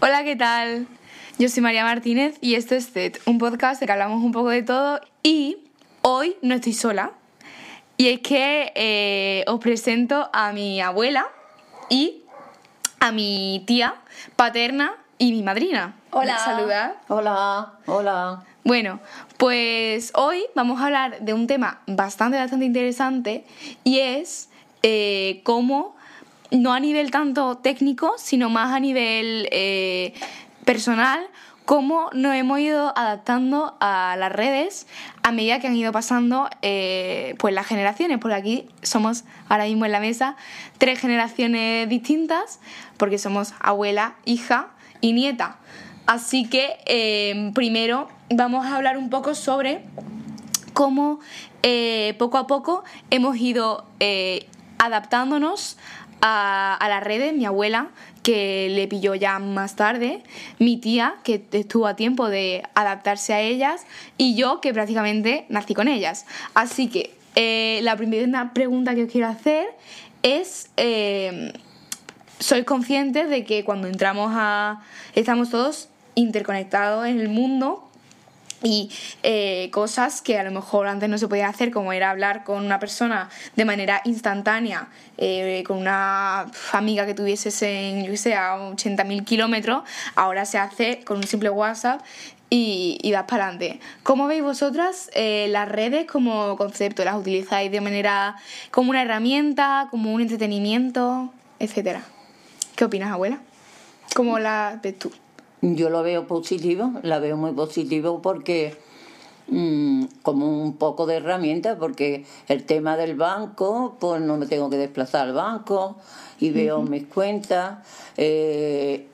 Hola, ¿qué tal? Yo soy María Martínez y esto es TED, un podcast de que hablamos un poco de todo y hoy no estoy sola. Y es que eh, os presento a mi abuela y a mi tía paterna y mi madrina. Hola. Saludad. Hola, hola. Bueno, pues hoy vamos a hablar de un tema bastante, bastante interesante y es eh, cómo, no a nivel tanto técnico, sino más a nivel eh, personal, cómo nos hemos ido adaptando a las redes a medida que han ido pasando eh, pues las generaciones. Porque aquí somos ahora mismo en la mesa tres generaciones distintas, porque somos abuela, hija y nieta. Así que eh, primero vamos a hablar un poco sobre cómo poco a poco hemos ido adaptándonos a, las redes. Mi abuela, que le pilló ya más tarde, mi tía, que estuvo a tiempo de adaptarse a ellas, y yo, que prácticamente nací con ellas. Así que eh, la primera pregunta que os quiero hacer es... eh, sois conscientes de que cuando entramos a... estamos todos interconectados en el mundo y eh, cosas que a lo mejor antes no se podía hacer, como era hablar con una persona de manera instantánea, eh, con una amiga que tuvieses en, yo sé, a 80.000 kilómetros, ahora se hace con un simple WhatsApp y, y vas para adelante. ¿Cómo veis vosotras eh, las redes como concepto? ¿Las utilizáis de manera como una herramienta, como un entretenimiento, etcétera? ¿Qué opinas, abuela? ¿Cómo la ves tú? Yo lo veo positivo, la veo muy positivo porque mm, como un poco de herramienta, porque el tema del banco, pues no me tengo que desplazar al banco y veo mis cuentas. eh,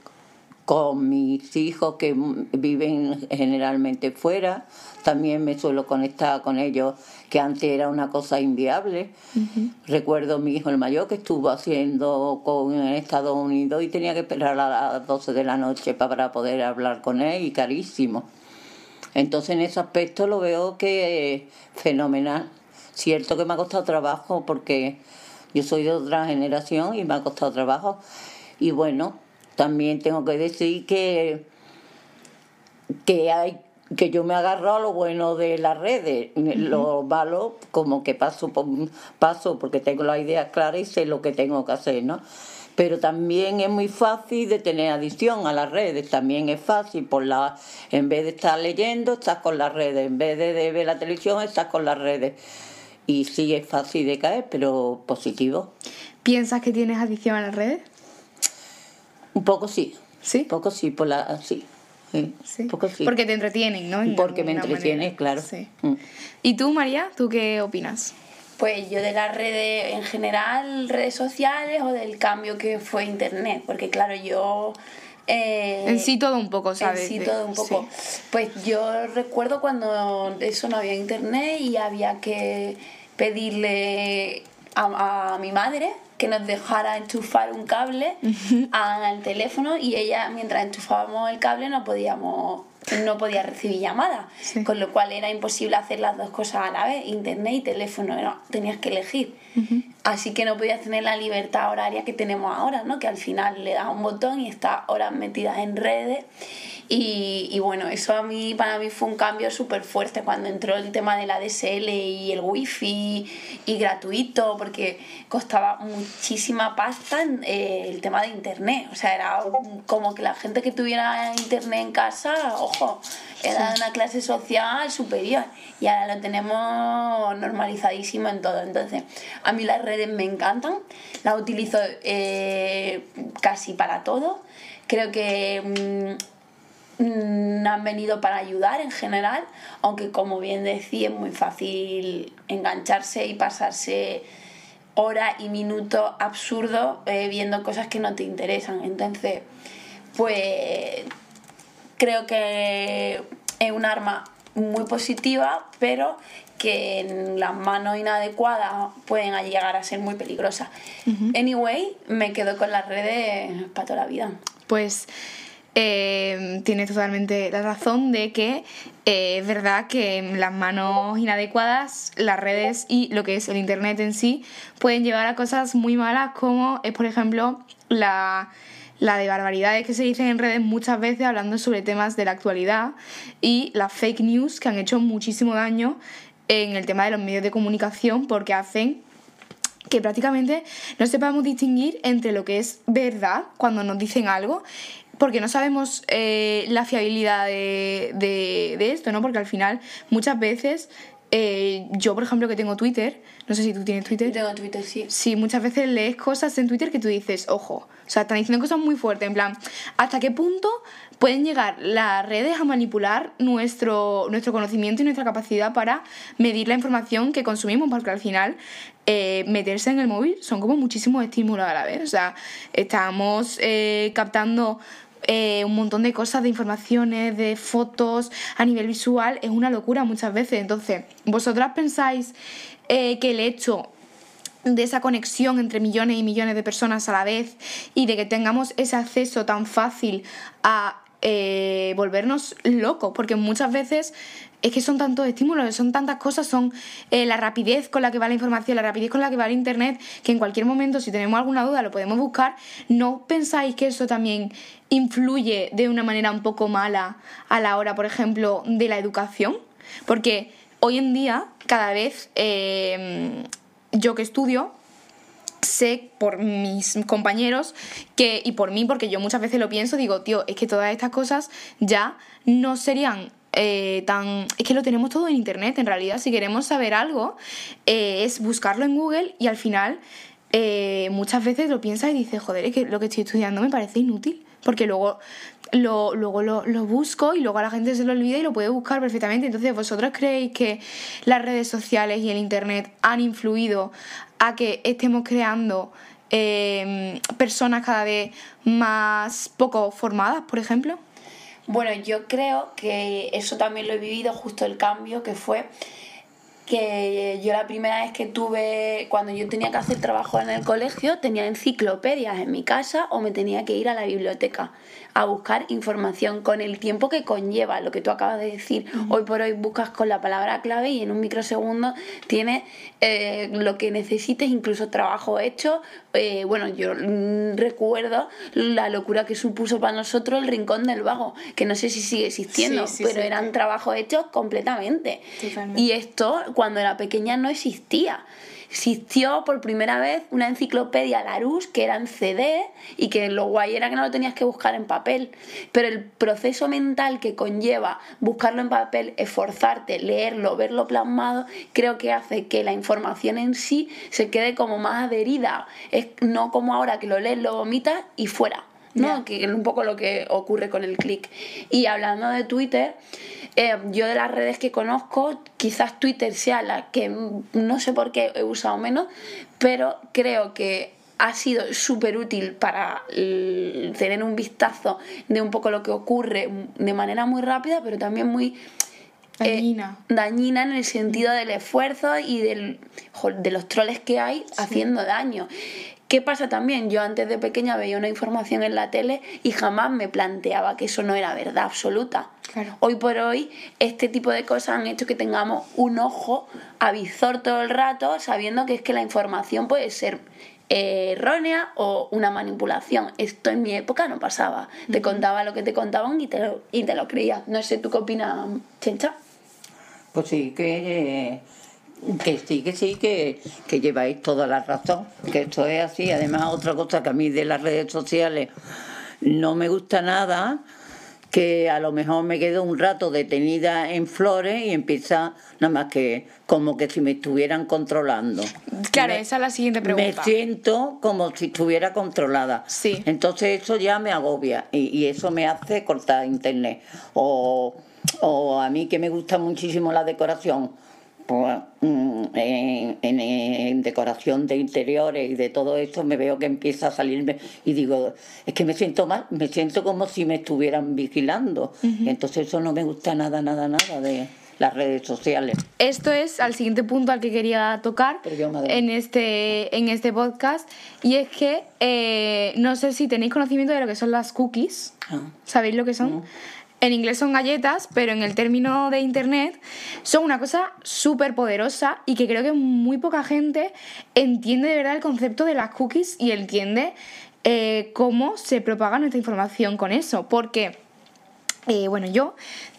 con mis hijos que viven generalmente fuera, también me suelo conectar con ellos, que antes era una cosa inviable. Recuerdo mi hijo el mayor que estuvo haciendo con en Estados Unidos y tenía que esperar a las 12 de la noche para poder hablar con él y carísimo. Entonces en ese aspecto lo veo que es fenomenal. Cierto que me ha costado trabajo porque yo soy de otra generación y me ha costado trabajo. Y bueno, también tengo que decir que, que hay que yo me agarro a lo bueno de las redes, lo malo como que paso por paso porque tengo la idea clara y sé lo que tengo que hacer, ¿no? Pero también es muy fácil de tener adicción a las redes, también es fácil por la en vez de estar leyendo, estás con las redes, en vez de, de ver la televisión, estás con las redes. Y sí es fácil de caer, pero positivo. ¿Piensas que tienes adicción a las redes? Un poco sí. Sí. Un poco sí, por la sí. Sí, Sí. Un poco sí. Porque te entretienen, ¿no? En Porque me alguna entretiene, manera. claro. Sí. Mm. ¿Y tú, María? ¿Tú qué opinas? Pues yo de las redes en general, redes sociales o del cambio que fue Internet, porque claro, yo... eh, En sí todo un poco, ¿sabes? En sí todo un poco. Pues yo recuerdo cuando eso no había internet y había que pedirle a, a mi madre que nos dejara enchufar un cable al teléfono y ella mientras enchufábamos el cable no podíamos no podía recibir llamadas Sí. con lo cual era imposible hacer las dos cosas a la vez internet y teléfono era- tenías que elegir. Así que no podías tener la libertad horaria que tenemos ahora no que al final le das un botón y estás horas metidas en redes y, y bueno, eso a mí, para mí fue un cambio súper fuerte cuando entró el tema de la DSL y el wifi y gratuito, porque costaba muchísima pasta en, eh, el tema de internet. O sea, era un- como que la gente que tuviera internet en casa, ojo, era de una clase social superior. Y ahora lo tenemos normalizadísimo en todo. Entonces, a mí las redes me encantan, las utilizo eh, casi para todo. Creo que... mm, han venido para ayudar en general, aunque como bien decía es muy fácil engancharse y pasarse hora y minuto absurdo eh, viendo cosas que no te interesan. Entonces, pues creo que es un arma muy positiva, pero que en las manos inadecuadas pueden llegar a ser muy peligrosas. Anyway, me quedo con las redes para toda la vida. Pues eh, tienes totalmente la razón de que eh, es verdad que las manos inadecuadas las redes y lo que es el internet en sí pueden llevar a cosas muy malas como es por ejemplo la, la de barbaridades que se dicen en redes muchas veces hablando sobre temas de la actualidad y las fake news que han hecho muchísimo daño en el tema de los medios de comunicación porque hacen que prácticamente no sepamos distinguir entre lo que es verdad cuando nos dicen algo porque no sabemos eh, la fiabilidad de, de, esto, ¿no? Porque al final muchas veces eh, yo, por ejemplo, que tengo Twitter, no sé si tú tienes Twitter. Tengo Twitter, sí. Sí, muchas veces lees cosas en Twitter que tú dices, ojo, o sea, están diciendo cosas muy fuertes, en plan, ¿hasta qué punto pueden llegar las redes a manipular nuestro, nuestro conocimiento y nuestra capacidad para medir la información que consumimos? Porque al final eh, meterse en el móvil son como muchísimos estímulos a la vez. O sea, estamos eh, captando eh, un montón de cosas, de informaciones, de fotos a nivel visual, es una locura muchas veces. Entonces, ¿vosotras pensáis que el hecho de esa conexión entre millones y millones de personas a la vez y de que tengamos ese acceso tan fácil a eh, volvernos locos, porque muchas veces es que son tantos estímulos, son tantas cosas, son eh, la rapidez con la que va la información, la rapidez con la que va el Internet, que en cualquier momento, si tenemos alguna duda, lo podemos buscar. ¿No pensáis que eso también influye de una manera un poco mala a la hora, por ejemplo, de la educación? Porque hoy en día, cada vez... Eh, yo que estudio, sé por mis compañeros que, y por mí, porque yo muchas veces lo pienso, digo, tío, es que todas estas cosas ya no serían eh, tan... Es que lo tenemos todo en Internet, en realidad, si queremos saber algo, eh, es buscarlo en Google y al final eh, muchas veces lo piensas y dices, joder, es que lo que estoy estudiando me parece inútil, porque luego lo, luego lo, busco y luego a la gente se lo olvida y lo puede buscar perfectamente. Entonces, ¿vosotros creéis que las redes sociales y el Internet han influido a que estemos creando em, personas cada vez más poco formadas, por ejemplo? Bueno, yo creo que eso también lo he vivido, justo el cambio que fue que yo la primera vez que tuve, cuando yo tenía que hacer trabajo en el colegio, tenía enciclopedias en mi casa o me tenía que ir a la biblioteca a buscar información con el tiempo que conlleva lo que tú acabas de decir. Hoy por hoy buscas con la palabra clave y en un microsegundo tienes eh, lo que necesites, incluso trabajo hecho. Eh, bueno, yo mm, recuerdo la locura que supuso para nosotros el Rincón del Vago, que no sé si sigue existiendo, pero eran trabajos hechos completamente. Y esto cuando era pequeña no existía existió por primera vez una enciclopedia Larousse que era en CD y que lo guay era que no lo tenías que buscar en papel. Pero el proceso mental que conlleva buscarlo en papel, esforzarte, leerlo, verlo plasmado, creo que hace que la información en sí se quede como más adherida. Es no como ahora que lo lees, lo vomitas y fuera. ¿No? Que es un poco lo que ocurre con el click. Y hablando de Twitter, eh, yo de las redes que conozco, quizás Twitter sea la que no sé por qué he usado menos, pero creo que ha sido súper útil para tener un vistazo de un poco lo que ocurre de manera muy rápida, pero también muy eh, dañina. dañina en el sentido del esfuerzo y del, de los troles que hay haciendo daño. ¿Qué pasa también? Yo antes de pequeña veía una información en la tele y jamás me planteaba que eso no era verdad absoluta. Hoy por hoy, este tipo de cosas han hecho que tengamos un ojo avisor todo el rato, sabiendo que es que la información puede ser eh, errónea o una manipulación. Esto en mi época no pasaba. Te contaba lo que te contaban y te lo, y te lo creías. No sé, ¿tú qué opinas, Chencha? Pues sí, que que sí, que sí, que, lleváis toda la razón, que esto es así. Además, otra cosa que a mí de las redes sociales no me gusta nada, que a lo mejor me quedo un rato detenida en flores y empieza nada más que como que si me estuvieran controlando. Claro, esa es la siguiente pregunta. Me siento como si estuviera controlada. Sí. Entonces eso ya me agobia y, y eso me hace cortar internet. O, o a mí que me gusta muchísimo la decoración pues, mm, en, decoración de interiores y de todo esto me veo que empieza a salirme y digo, es que me siento mal, me siento como si me estuvieran vigilando. Entonces eso no me gusta nada, nada, nada de las redes sociales. Esto es al siguiente punto al que quería tocar en este, en este podcast y es que eh, no sé si tenéis conocimiento de lo que son las cookies. Ah. ¿Sabéis lo que son? En inglés son galletas, pero en el término de internet son una cosa súper poderosa y que creo que muy poca gente entiende de verdad el concepto de las cookies y entiende eh, cómo se propaga nuestra información con eso. Porque, eh, bueno, yo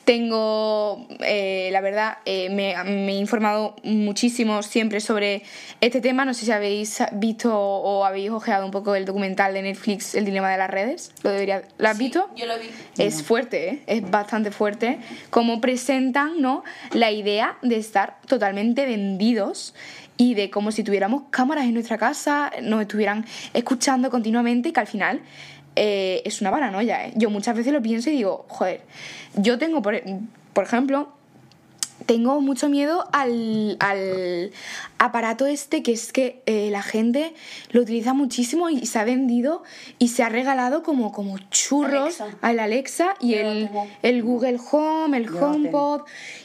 tengo, eh, la verdad, eh, me, me, he informado muchísimo siempre sobre este tema. No sé si habéis visto o habéis ojeado un poco el documental de Netflix, El dilema de las redes. ¿Lo, debería, ¿lo has Sí, visto? yo lo vi. Es fuerte, ¿eh? es bastante fuerte. Cómo presentan ¿no? la idea de estar totalmente vendidos y de como si tuviéramos cámaras en nuestra casa, nos estuvieran escuchando continuamente y que al final eh, es una paranoia. ¿eh? Yo muchas veces lo pienso y digo, joder, yo tengo, por, por ejemplo, tengo mucho miedo al, al aparato este que es que eh, la gente lo utiliza muchísimo y se ha vendido y se ha regalado como, como churros Alexa. al Alexa y el, Google Home, el Yo HomePod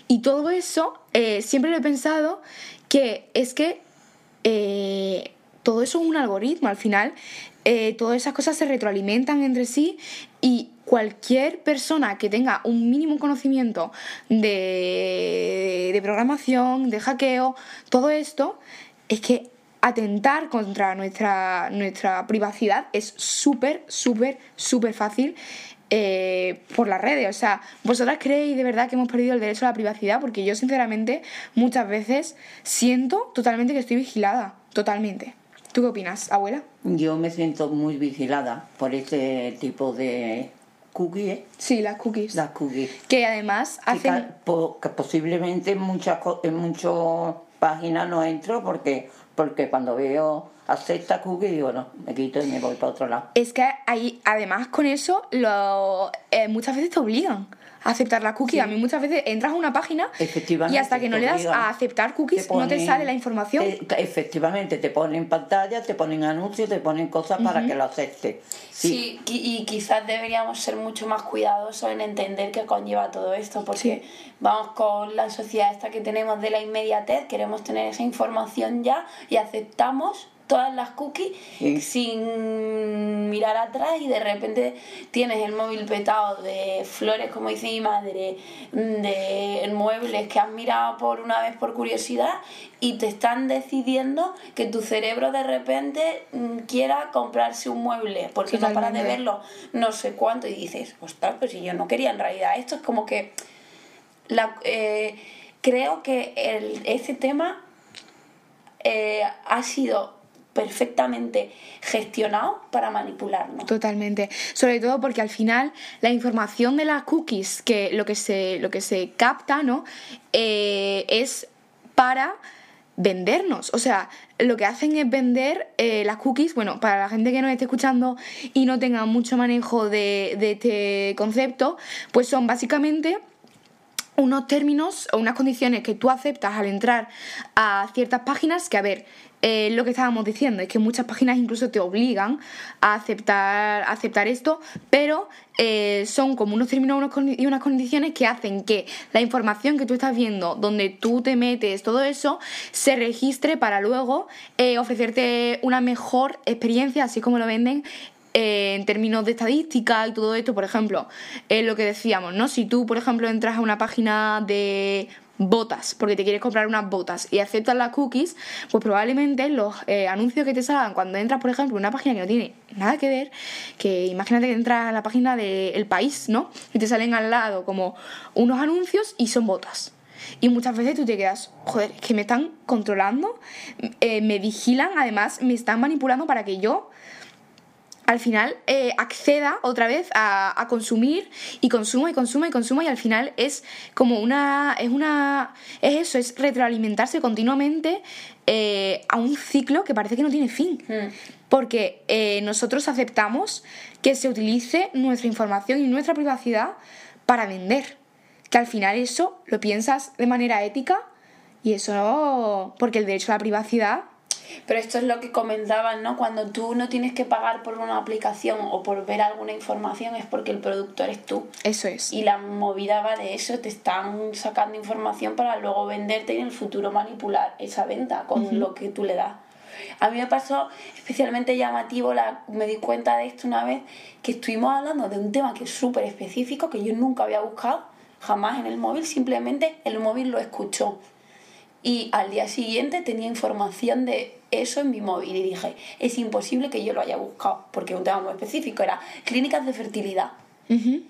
y todo eso, eh, siempre lo he pensado que es que eh, todo eso es un algoritmo al final. Eh, todas esas cosas se retroalimentan entre sí y cualquier persona que tenga un mínimo conocimiento de, de programación, de hackeo, todo esto, es que atentar contra nuestra, nuestra privacidad es súper, súper, súper fácil eh, por las redes. O sea, ¿vosotras creéis de verdad que hemos perdido el derecho a la privacidad? Porque yo, sinceramente, muchas veces siento totalmente que estoy vigilada. Totalmente. ¿Tú qué opinas, abuela? Yo me siento muy vigilada por este tipo de cookies, ¿eh? Sí, las cookies. las cookies. Que además hacen... que posiblemente en muchas en muchas páginas no entro porque porque cuando veo acepta cookie digo no, me quito y me voy para otro lado. Es que ahí, además con eso, lo, eh, muchas veces te obligan aceptar la cookie. A mí muchas veces entras a una página Efectivamente. y hasta que no le das a aceptar cookies no te sale la información. te- efectivamente, te ponen pantalla, te ponen anuncios, te ponen cosas para que lo aceptes. Sí, y quizás deberíamos ser mucho más cuidadosos en entender qué conlleva todo esto, porque vamos con la sociedad esta que tenemos de la inmediatez, queremos tener esa información ya y aceptamos todas las cookies Sí. sin mirar atrás y de repente tienes el móvil petado de flores, como dice mi madre, de muebles que has mirado por una vez por curiosidad y te están decidiendo que tu cerebro de repente mm, quiera comprarse un mueble porque no paras de verlo no sé cuánto y dices, ostras, pues si yo no quería en realidad esto es como que la, eh, creo que el, ese tema eh, ha sido perfectamente gestionado para manipularnos. Totalmente. Sobre todo porque al final la información de las cookies, que lo que se, lo que se capta, ¿no? Eh, es para vendernos. O sea, lo que hacen es vender eh, las cookies, bueno, para la gente que nos esté escuchando y no tenga mucho manejo de, de este concepto, pues son básicamente unos términos o unas condiciones que tú aceptas al entrar a ciertas páginas que, a ver, eh, lo que estábamos diciendo es que muchas páginas incluso te obligan a aceptar, aceptar esto, pero eh, son como unos términos y unas condiciones que hacen que la información que tú estás viendo, donde tú te metes, todo eso, se registre para luego eh, ofrecerte una mejor experiencia, así como lo venden eh, en términos de estadística y todo esto, por ejemplo, eh, lo que decíamos, ¿no? Si tú, por ejemplo, entras a una página de botas, porque te quieres comprar unas botas y aceptas las cookies, pues probablemente los eh, anuncios que te salgan cuando entras, por ejemplo, a una página que no tiene nada que ver, que imagínate que entras a la página del país, ¿no? Y te salen al lado como unos anuncios y son botas. Y muchas veces tú te quedas, joder, que me están controlando, eh, me vigilan, además me están manipulando para que yo al final eh, acceda otra vez a, a consumir y consuma y consuma y consuma y al final es como una es una es eso es retroalimentarse continuamente eh, a un ciclo que parece que no tiene fin Mm. porque eh, nosotros aceptamos que se utilice nuestra información y nuestra privacidad para vender que al final eso lo piensas de manera ética y eso porque el derecho a la privacidad Pero esto es lo que comentaban, ¿no? Cuando tú no tienes que pagar por una aplicación o por ver alguna información es porque el producto eres tú. eso es Y la movida va de eso, te están sacando información para luego venderte y en el futuro manipular esa venta con lo que tú le das. A mí me pasó especialmente llamativo, la, me di cuenta de esto una vez, que estuvimos hablando de un tema que es súper específico, que yo nunca había buscado, jamás en el móvil, simplemente el móvil lo escuchó. Y al día siguiente tenía información de eso en mi móvil y dije, es imposible que yo lo haya buscado, porque un tema muy específico era clínicas de fertilidad. Ujú.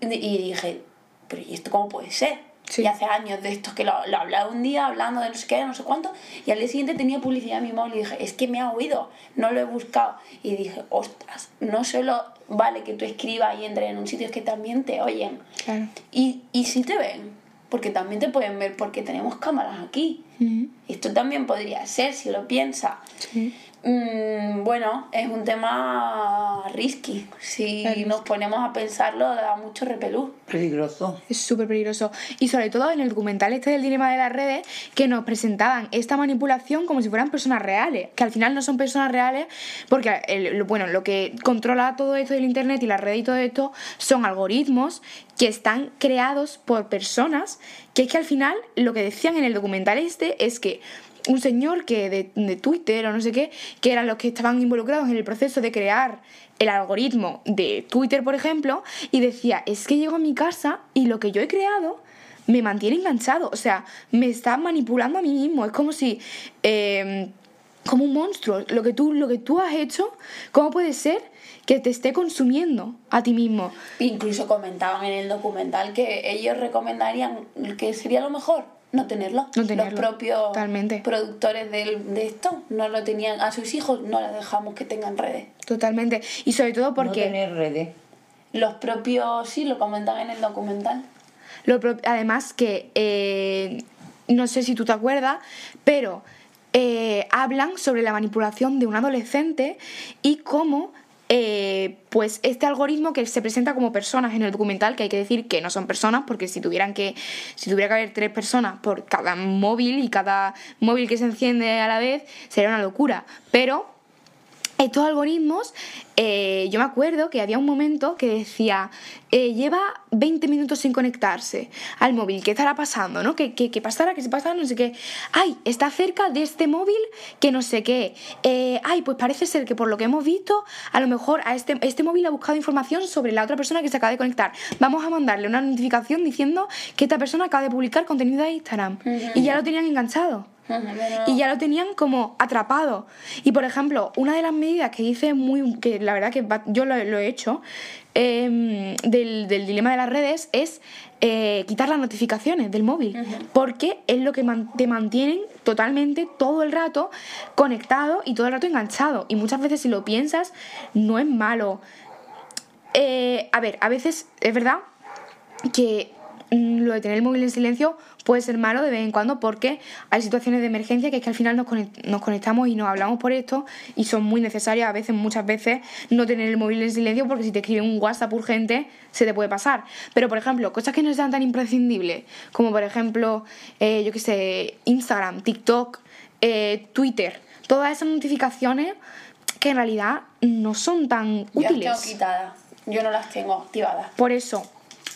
Y dije, pero ¿y esto cómo puede ser? Sí. Y hace años de esto que lo, lo hablaba un día hablando de no sé qué, no sé cuánto, y al día siguiente tenía publicidad en mi móvil y dije, es que me ha oído, no lo he buscado. Y dije, ostras, no solo vale que tú escribas y entres en un sitio, es que también te oyen. Claro. Y, y si te ven, porque también te pueden ver porque tenemos cámaras aquí. Esto también podría ser, si lo piensas. Sí. Mm, bueno, es un tema risky. Si nos ponemos a pensarlo, da mucho repelús. Peligroso. Es súper peligroso. Y sobre todo en el documental este del dilema de las redes, que nos presentaban esta manipulación como si fueran personas reales, que al final no son personas reales, porque el- bueno, lo que controla todo esto del Internet y las redes y todo esto son algoritmos que están creados por personas, que es que al final lo que decían en el documental este es que un señor que de, de Twitter o no sé qué, que eran los que estaban involucrados en el proceso de crear el algoritmo de Twitter, por ejemplo, y decía, es que llego a mi casa y lo que yo he creado me mantiene enganchado, o sea, me está manipulando a mí mismo, es como si... eh, como un monstruo, lo que, tú, lo que tú has hecho, ¿cómo puede ser que te esté consumiendo a ti mismo? Incluso comentaban en el documental que ellos recomendarían que sería lo mejor no tenerlo. No tenerlo, Los propios totalmente. productores del- de esto no lo tenían. A sus hijos no les dejamos que tengan redes. Totalmente. Y sobre todo porque... No tener redes. Los propios, sí, lo comentan en el documental. Lo pro- además que, eh, no sé si tú te acuerdas, pero eh, hablan sobre la manipulación de un adolescente y cómo eh, pues este algoritmo que se presenta como personas en el documental, que hay que decir que no son personas, porque si tuvieran que, si tuviera que haber tres personas por cada móvil y cada móvil que se enciende a la vez, sería una locura. Pero estos algoritmos, eh, yo me acuerdo que había un momento que decía, eh, lleva 20 minutos sin conectarse al móvil, ¿qué estará pasando? ¿no? ¿Qué, qué, qué pasará? ¿Qué se pasará? No sé qué. Ay, está cerca de este móvil que no sé qué. Eh, ay, pues parece ser que por lo que hemos visto, a lo mejor a este, este móvil ha buscado información sobre la otra persona que se acaba de conectar. Vamos a mandarle una notificación diciendo que esta persona acaba de publicar contenido de Instagram. Y ya lo tenían enganchado y ya lo tenían como atrapado. Y por ejemplo, una de las medidas que hice muy, que la verdad que va- yo lo, lo he hecho, em, del, del dilema de las redes es eh, quitar las notificaciones del móvil, porque es lo que man- te mantienen totalmente todo el rato conectado y todo el rato enganchado. Y muchas veces si lo piensas, no es malo. Eh, a ver, a veces es verdad que mm, lo de tener el móvil en silencio puede ser malo de vez en cuando porque hay situaciones de emergencia que es que al final nos, conect- nos conectamos y nos hablamos por esto y son muy necesarias a veces, muchas veces, no tener el móvil en silencio porque si te escriben un WhatsApp urgente se te puede pasar. Pero por ejemplo, cosas que no sean tan imprescindibles como por ejemplo, eh, yo qué sé, Instagram, TikTok, eh, Twitter, todas esas notificaciones que en realidad no son tan Yo las útiles. tengo quitadas. Yo no las tengo activadas. Por eso,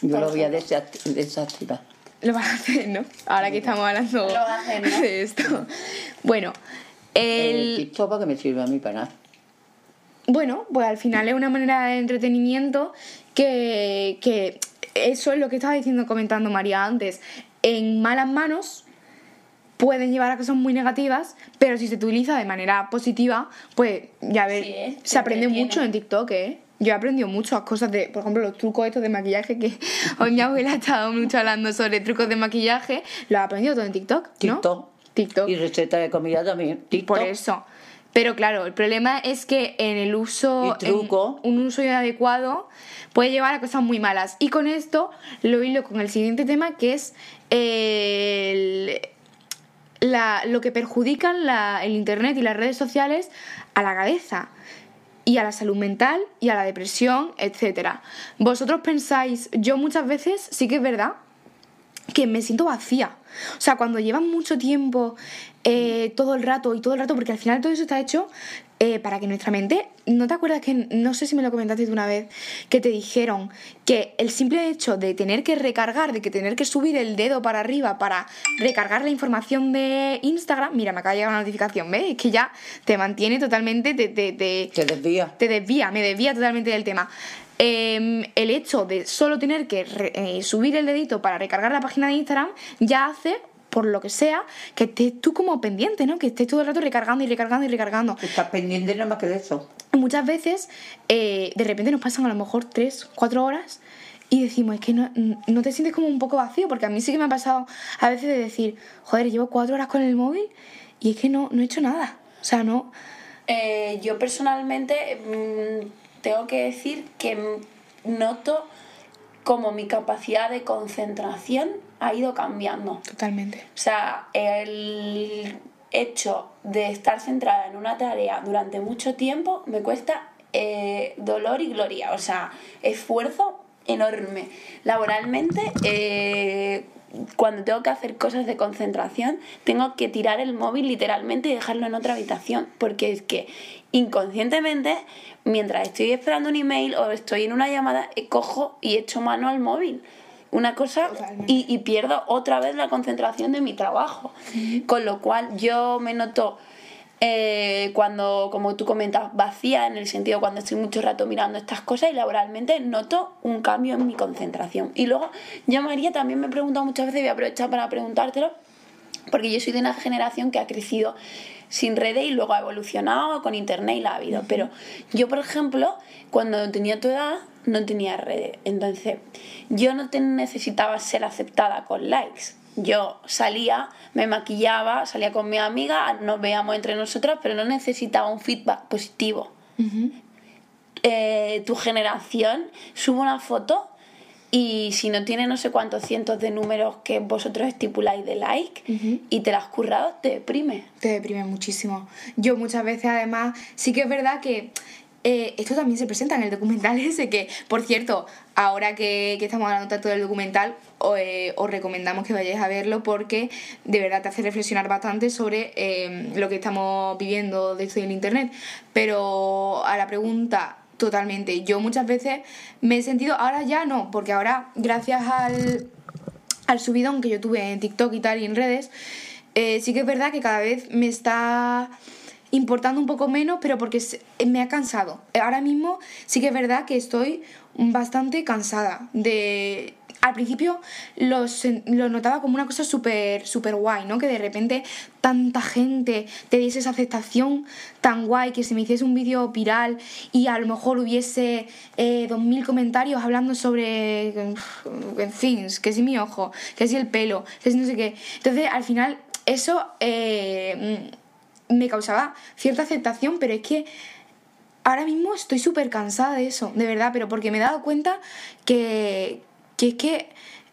Yo lo voy a desacti- desactivar. Lo vas a hacer, ¿no? Ahora que estamos hablando Lo vas a hacer, ¿no? de esto. Bueno, El el, TikTok para que me sirve a mí para nada. bueno, pues al final es una manera de entretenimiento que, que eso es lo que estaba diciendo, comentando María antes. En malas manos pueden llevar a cosas muy negativas, pero si se utiliza de manera positiva, pues ya ves, Sí, ¿eh? se aprende mucho en TikTok, ¿eh? Yo he aprendido muchas cosas de, por ejemplo, los trucos estos de maquillaje, que hoy mi abuela ha estado mucho hablando sobre trucos de maquillaje, lo he aprendido todo en TikTok, ¿no? TikTok. TikTok. Y receta de comida también. TikTok. Por eso. Pero claro, el problema es que en el uso. Y truco. en un uso inadecuado puede llevar a cosas muy malas. Y con esto lo hilo con el siguiente tema que es el- la- lo que perjudican la- el internet y las redes sociales a la cabeza y a la salud mental y a la depresión, etcétera. Vosotros pensáis, yo muchas veces sí que es verdad que me siento vacía. O sea, cuando llevan mucho tiempo eh, todo el rato y todo el rato, porque al final todo eso está hecho eh, para que nuestra mente, ¿no te acuerdas que, no sé si me lo comentaste de una vez, que te dijeron que el simple hecho de tener que recargar, de que tener que subir el dedo para arriba para recargar la información de Instagram, mira, me acaba de llegar una notificación, ¿ves? Es que ya te mantiene totalmente, te, te, te- Te desvía. te desvía, me desvía totalmente del tema. Eh, el hecho de solo tener que re- eh, subir el dedito para recargar la página de Instagram ya hace por lo que sea, que estés tú como pendiente, ¿no? Que estés todo el rato recargando y recargando y recargando. Estás pendiente nada más que de eso. Muchas veces, eh, de repente nos pasan a lo mejor 3, 4 horas y decimos, es que no, no, te sientes como un poco vacío, porque a mí sí que me ha pasado a veces de decir, joder, llevo 4 horas con el móvil y es que no, no he hecho nada. O sea, no... Eh, yo personalmente mm, tengo que decir que noto como mi capacidad de concentración ha ido cambiando. Totalmente. O sea, el hecho de estar centrada en una tarea durante mucho tiempo me cuesta eh, dolor y gloria, o sea, esfuerzo enorme. Laboralmente, eh, cuando tengo que hacer cosas de concentración, tengo que tirar el móvil literalmente y dejarlo en otra habitación, porque es que inconscientemente, mientras estoy esperando un email o estoy en una llamada, eh, cojo y echo mano al móvil. Una cosa y, y, pierdo otra vez la concentración de mi trabajo. Con lo cual yo me noto eh, cuando, como tú comentas, vacía en el sentido cuando estoy mucho rato mirando estas cosas y laboralmente noto un cambio en mi concentración. Y luego yo, María, también me he preguntado muchas veces, voy a aprovechar para preguntártelo, porque yo soy de una generación que ha crecido sin redes y luego ha evolucionado con internet y la ha habido. Pero yo, por ejemplo, cuando tenía tu edad, no tenía redes. Entonces, yo no necesitaba ser aceptada con likes yo salía, me maquillaba, salía con mi amiga, nos veíamos entre nosotras, pero no necesitaba un feedback positivo. Eh, tu generación sube una foto y si no tiene no sé cuántos cientos de números que vosotros estipuláis de like y te la has currado, te deprime. Te deprime muchísimo. Yo muchas veces además, sí que es verdad que eh, esto también se presenta en el documental ese que, por cierto, ahora que, estamos hablando tanto del documental, eh, os recomendamos que vayáis a verlo porque de verdad te hace reflexionar bastante sobre eh, lo que estamos viviendo de esto del Internet. Pero a la pregunta, totalmente. Yo muchas veces me he sentido, ahora ya no, porque ahora gracias al, al subidón que yo tuve en TikTok y tal y en redes, sí que es verdad que cada vez me está importando un poco menos, pero porque me ha cansado. Ahora mismo sí que es verdad que estoy bastante cansada de... Al principio lo notaba como una cosa súper super guay, ¿no? Que de repente tanta gente te diese esa aceptación tan guay, que se me hiciese un vídeo viral y a lo mejor hubiese eh, dos mil comentarios hablando sobre, en fin, que si mi ojo, que si el pelo, que si no sé qué. Entonces, al final, eso... Eh, me causaba cierta aceptación, pero es que ahora mismo estoy súper cansada de eso, de verdad, pero porque me he dado cuenta que, que es que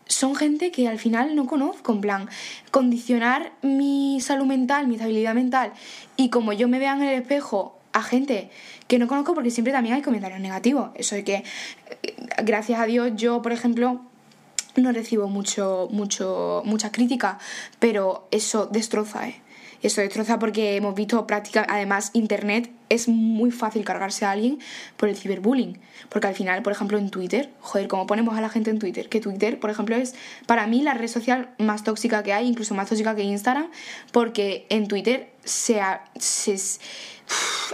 son gente que al final no conozco, en plan, condicionar mi salud mental, mi estabilidad mental, y como yo me vea en el espejo a gente que no conozco, porque siempre también hay comentarios negativos, eso de que, gracias a Dios, yo, por ejemplo, no recibo mucho, mucho, mucha crítica, pero eso destroza, ¿eh? Eso destroza porque hemos visto práctica, además Internet es muy fácil cargarse a alguien por el ciberbullying. Porque al final, por ejemplo, en Twitter, joder, ¿cómo ponemos a la gente en Twitter? Que Twitter, por ejemplo, es para mí la red social más tóxica que hay, incluso más tóxica que Instagram, porque en Twitter se, es,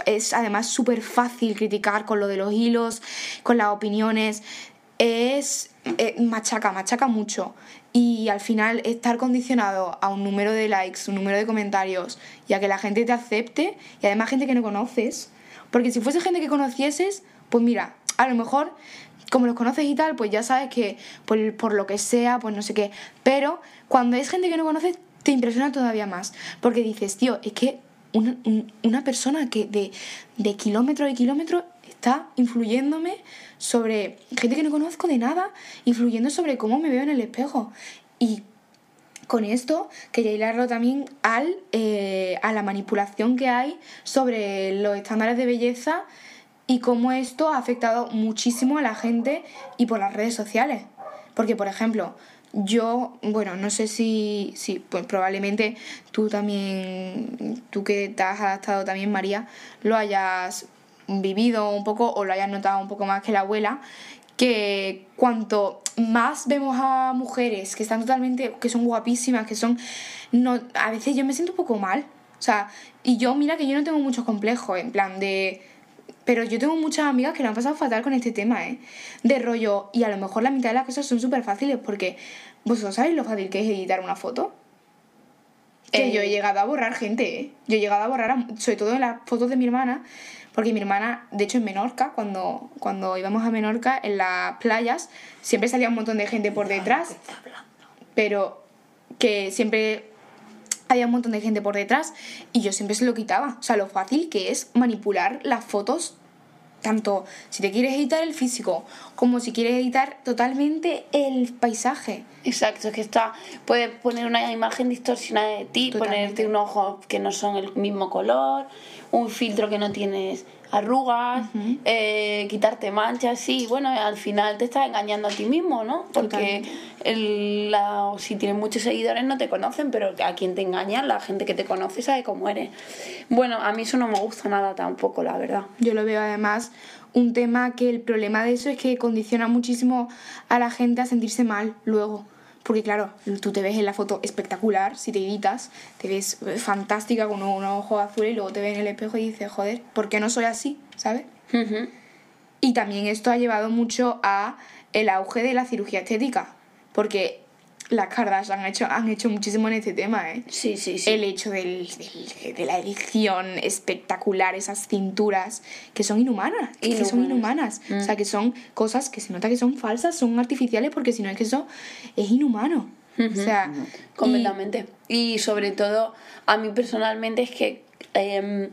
es además súper fácil criticar con lo de los hilos, con las opiniones. Es eh, machaca, machaca mucho y al final estar condicionado a un número de likes, un número de comentarios y a que la gente te acepte y además gente que no conoces. Porque si fuese gente que conocieses, pues mira, a lo mejor como los conoces y tal, pues ya sabes que por, por lo que sea, pues no sé qué. Pero cuando es gente que no conoces, te impresiona todavía más. Porque dices, tío, es que una, una persona que de, de kilómetro y kilómetro está influyéndome sobre gente que no conozco de nada, influyendo sobre cómo me veo en el espejo. Y con esto quería hilarlo también al, eh, a la manipulación que hay sobre los estándares de belleza y cómo esto ha afectado muchísimo a la gente y por las redes sociales. Porque, por ejemplo, yo, bueno, no sé si, si pues probablemente tú también, tú que te has adaptado también, María, lo hayas vivido un poco o lo hayas notado un poco más que la abuela, que cuanto más vemos a mujeres que están totalmente, que son guapísimas, que son, no, a veces yo me siento un poco mal, o sea, y yo mira que yo no tengo muchos complejos, en plan de... Pero yo tengo muchas amigas que lo han pasado fatal con este tema, ¿eh? De rollo, y a lo mejor la mitad de las cosas son súper fáciles porque vosotros sabéis lo fácil que es editar una foto. Que Eh, yo he llegado a borrar gente, ¿eh? Yo he llegado a borrar, a- sobre todo en las fotos de mi hermana, porque mi hermana, de hecho en Menorca, cuando, cuando íbamos a Menorca, en las playas, siempre salía un montón de gente por detrás, pero que siempre había un montón de gente por detrás y yo siempre se lo quitaba. O sea, lo fácil que es manipular las fotos, tanto si te quieres editar el físico como si quieres editar totalmente el paisaje. Exacto, es que está. Puedes poner una imagen distorsionada de ti, Totalmente. ponerte unos ojos que no son el mismo color, un filtro que no tienes arrugas, eh, quitarte manchas, sí, bueno, al final te estás engañando a ti mismo, ¿no? Porque el- la- si tienes muchos seguidores no te conocen, pero a quien te engañan, la gente que te conoce sabe cómo eres. Bueno, a mí eso no me gusta nada tampoco, la verdad. Yo lo veo además un tema que el problema de eso es que condiciona muchísimo a la gente a sentirse mal luego. Porque claro, tú te ves en la foto espectacular, si te editas, te ves eh, fantástica con unos ojos azules y luego te ves en el espejo y dices, joder, ¿por qué no soy así? ¿Sabes? Y también esto ha llevado mucho a el auge de la cirugía estética, porque las Kardashian han hecho, han hecho muchísimo en este tema, ¿eh? Sí, sí, sí. el hecho del- del- de la edición espectacular, esas cinturas que son inhumanas, que son Inhumanas. O sea, que son cosas que se nota que son falsas, son artificiales, porque si no es que eso es inhumano. O sea, y- Completamente. Y, sobre todo, a mí personalmente es que, em,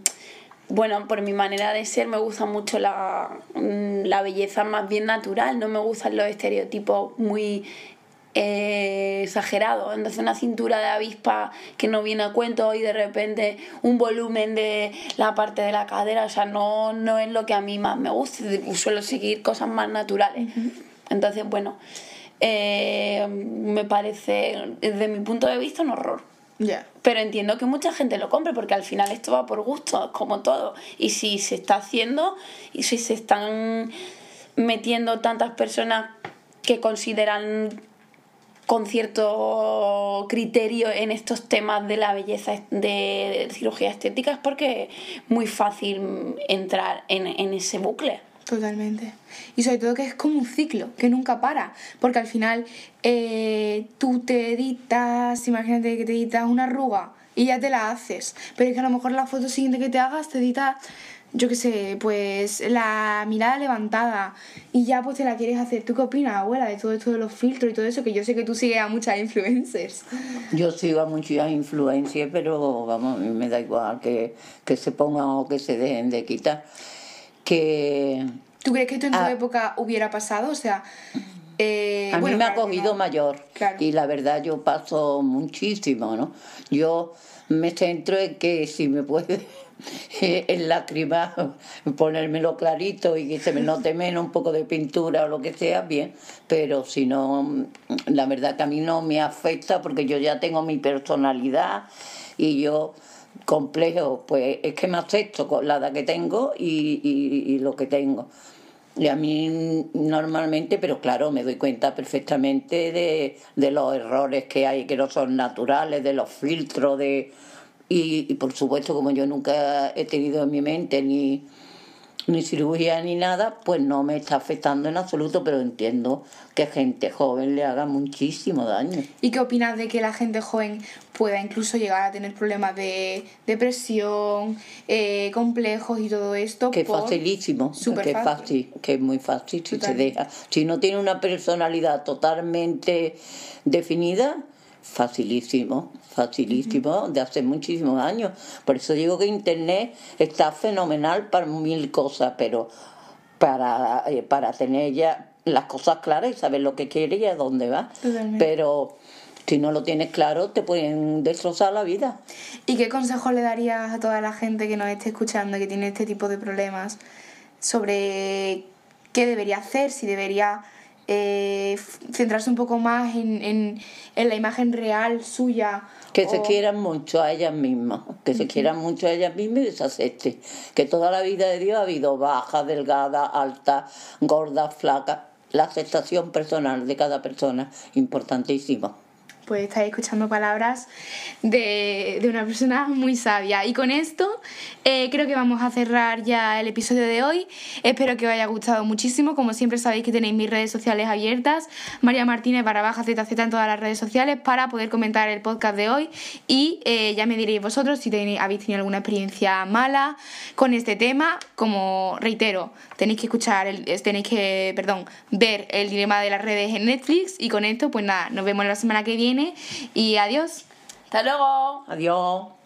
bueno, por mi manera de ser, me gusta mucho la, mm, la belleza más bien natural, no me gustan los estereotipos muy eh, exagerados. Entonces, una cintura de avispa que no viene a cuento y de repente un volumen de la parte de la cadera, o sea, no, no es lo que a mí más me gusta. Suelo seguir cosas más naturales. Entonces, bueno. eh, me parece, desde mi punto de vista, un horror. Pero entiendo que mucha gente lo compre porque al final esto va por gusto, como todo. Y si se está haciendo y si se están metiendo tantas personas que consideran con cierto criterio en estos temas de la belleza de cirugía estética es porque es muy fácil entrar en, en ese bucle. Totalmente. Y sobre todo que es como un ciclo, que nunca para. Porque al final eh, tú te editas, imagínate que te editas una arruga y ya te la haces. Pero es que a lo mejor la foto siguiente que te hagas te editas, yo qué sé, pues la mirada levantada y ya pues te la quieres hacer. ¿Tú qué opinas, abuela, de todo esto de los filtros y todo eso? Que yo sé que tú sigues a muchas influencers. Yo sigo a muchas influencias, pero vamos, a mí me da igual que, que se pongan o que se dejen de quitar. Que ¿Tú crees que esto en tu Ah. época hubiera pasado? O sea... eh, a mí me ha cogido no. mayor Claro. y la verdad yo paso muchísimo, ¿no? Yo me centro en que si me puede en lágrimas ponérmelo clarito y que se me note menos un poco de pintura o lo que sea, bien, pero si no, la verdad que a mí no me afecta porque yo ya tengo mi personalidad y yo complejo, pues es que me acepto con la edad que tengo y, y- y lo que tengo. Y a mí normalmente, pero claro, me doy cuenta perfectamente de, de los errores que hay, que no son naturales, de los filtros, de y, y por supuesto, como yo nunca he tenido en mi mente ni, ni cirugía ni nada, pues no me está afectando en absoluto, pero entiendo que gente joven le haga muchísimo daño. ¿Y qué opinas de que la gente joven pueda incluso llegar a tener problemas de depresión, eh, complejos y todo esto? Que es facilísimo, que es fácil. que es muy fácil si se deja. Si no tiene una personalidad totalmente definida, facilísimo, facilísimo, de hace muchísimos años. Por eso digo que Internet está fenomenal para mil cosas, pero para, eh, para tener ya las cosas claras y saber lo que quiere y a dónde va. Totalmente. Pero si no lo tienes claro, te pueden destrozar la vida. ¿Y qué consejo le darías a toda la gente que nos esté escuchando y que tiene este tipo de problemas sobre qué debería hacer, si debería eh, centrarse un poco más en, en, en la imagen real suya? Que se quieran mucho a ellas mismas, que se quieran mucho a ellas mismas y se acepten. Que toda la vida de Dios ha habido baja, delgada, alta, gorda, flaca. La aceptación personal de cada persona, importantísimo. Pues estáis escuchando palabras de, de una persona muy sabia. Y con esto eh, creo que vamos a cerrar ya el episodio de hoy. Espero que os haya gustado muchísimo. Como siempre sabéis que tenéis mis redes sociales abiertas, María Martínez barra baja ZZ en todas las redes sociales para poder comentar el podcast de hoy. Y eh, ya me diréis vosotros si tenéis, habéis tenido alguna experiencia mala con este tema. Como reitero, tenéis que escuchar, el, tenéis que, perdón, ver el dilema de las redes en Netflix. Y con esto, pues nada, nos vemos la semana que viene y adiós. Hasta luego. Adiós.